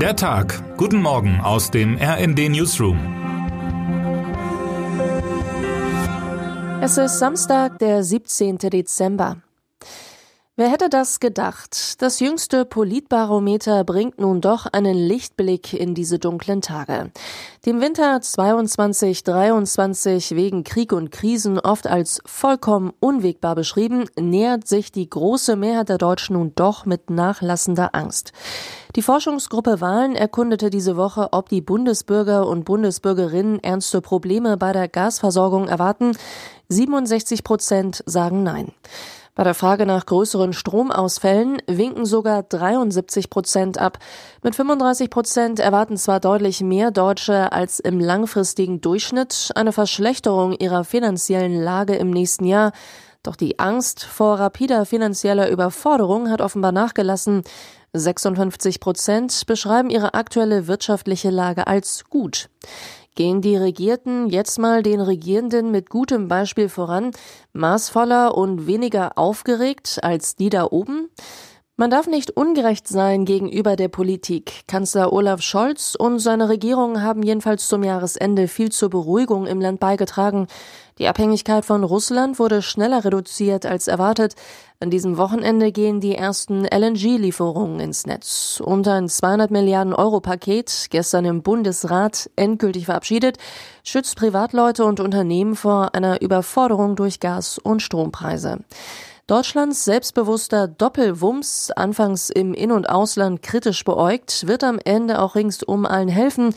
Der Tag. Guten Morgen aus dem RND Newsroom. Es ist Samstag, der 17. Dezember. Wer hätte das gedacht? Das jüngste Politbarometer bringt nun doch einen Lichtblick in diese dunklen Tage. Dem Winter 22-23 wegen Krieg und Krisen oft als vollkommen unwegbar beschrieben, nähert sich die große Mehrheit der Deutschen nun doch mit nachlassender Angst. Die Forschungsgruppe Wahlen erkundete diese Woche, ob die Bundesbürger und Bundesbürgerinnen ernste Probleme bei der Gasversorgung erwarten. 67 Prozent sagen nein. Bei der Frage nach größeren Stromausfällen winken sogar 73 Prozent ab. Mit 35 Prozent erwarten zwar deutlich mehr Deutsche als im langfristigen Durchschnitt eine Verschlechterung ihrer finanziellen Lage im nächsten Jahr. Doch die Angst vor rapider finanzieller Überforderung hat offenbar nachgelassen. 56 Prozent beschreiben ihre aktuelle wirtschaftliche Lage als gut. Gehen die Regierten jetzt mal den Regierenden mit gutem Beispiel voran, maßvoller und weniger aufgeregt als die da oben? Man darf nicht ungerecht sein gegenüber der Politik. Kanzler Olaf Scholz und seine Regierung haben jedenfalls zum Jahresende viel zur Beruhigung im Land beigetragen. Die Abhängigkeit von Russland wurde schneller reduziert als erwartet. An diesem Wochenende gehen die ersten LNG-Lieferungen ins Netz. Und ein 200 Milliarden Euro Paket, gestern im Bundesrat endgültig verabschiedet, schützt Privatleute und Unternehmen vor einer Überforderung durch Gas- und Strompreise. Deutschlands selbstbewusster Doppelwumms, anfangs im In- und Ausland kritisch beäugt, wird am Ende auch ringsum allen helfen,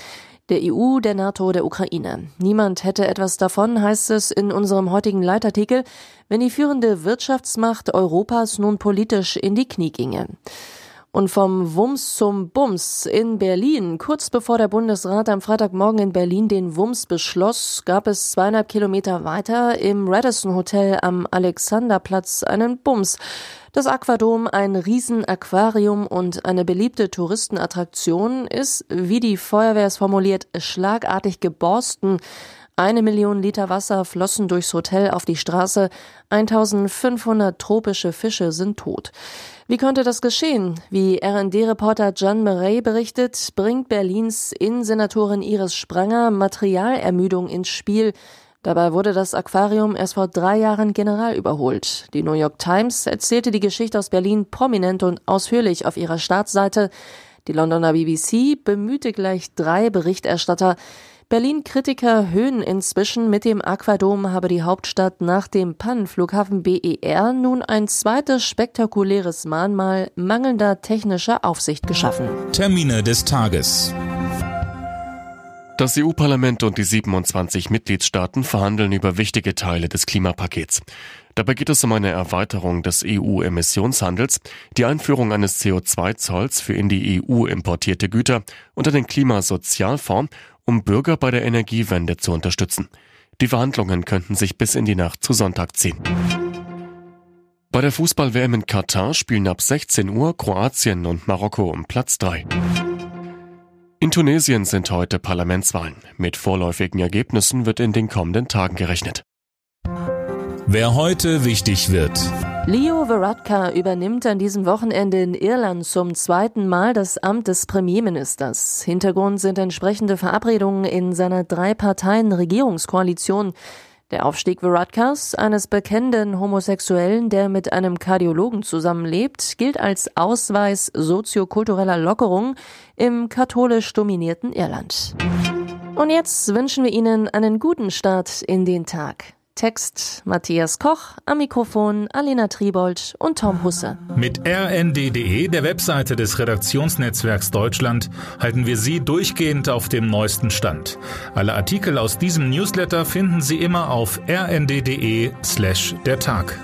der EU, der NATO, der Ukraine. Niemand hätte etwas davon, heißt es in unserem heutigen Leitartikel, wenn die führende Wirtschaftsmacht Europas nun politisch in die Knie ginge. Und vom Wumms zum Bums in Berlin. Kurz bevor der Bundesrat am Freitagmorgen in Berlin den Wumms beschloss, gab es zweieinhalb Kilometer weiter im Radisson Hotel am Alexanderplatz einen Bums. Das Aquadom, ein Riesenaquarium und eine beliebte Touristenattraktion, ist, wie die Feuerwehr es formuliert, schlagartig geborsten. Eine Million Liter Wasser flossen durchs Hotel auf die Straße. 1500 tropische Fische sind tot. Wie konnte das geschehen? Wie RND-Reporter John Murray berichtet, bringt Berlins Innensenatorin Iris Spranger Materialermüdung ins Spiel. Dabei wurde das Aquarium erst vor drei Jahren general überholt. Die New York Times erzählte die Geschichte aus Berlin prominent und ausführlich auf ihrer Startseite. Die Londoner BBC bemühte gleich drei Berichterstatter. Berlin-Kritiker höhen inzwischen mit dem Aquadom habe die Hauptstadt nach dem Pannenflughafen BER nun ein zweites spektakuläres Mahnmal mangelnder technischer Aufsicht geschaffen. Termine des Tages. Das EU-Parlament und die 27 Mitgliedstaaten verhandeln über wichtige Teile des Klimapakets. Dabei geht es um eine Erweiterung des EU-Emissionshandels, die Einführung eines CO2-Zolls für in die EU importierte Güter und einen Klimasozialfonds, um Bürger bei der Energiewende zu unterstützen. Die Verhandlungen könnten sich bis in die Nacht zu Sonntag ziehen. Bei der Fußball-WM in Katar spielen ab 16 Uhr Kroatien und Marokko um Platz 3. In Tunesien sind heute Parlamentswahlen. Mit vorläufigen Ergebnissen wird in den kommenden Tagen gerechnet. Wer heute wichtig wird. Leo Varadkar übernimmt an diesem Wochenende in Irland zum zweiten Mal das Amt des Premierministers. Hintergrund sind entsprechende Verabredungen in seiner Drei-Parteien-Regierungskoalition. Der Aufstieg Varadkars, eines bekennenden Homosexuellen, der mit einem Kardiologen zusammenlebt, gilt als Ausweis soziokultureller Lockerung im katholisch dominierten Irland. Und jetzt wünschen wir Ihnen einen guten Start in den Tag. Text Matthias Koch, am Mikrofon Alena Tribold und Tom Husse. Mit rnd.de, der Webseite des Redaktionsnetzwerks Deutschland, halten wir Sie durchgehend auf dem neuesten Stand. Alle Artikel aus diesem Newsletter finden Sie immer auf rnd.de slash der Tag.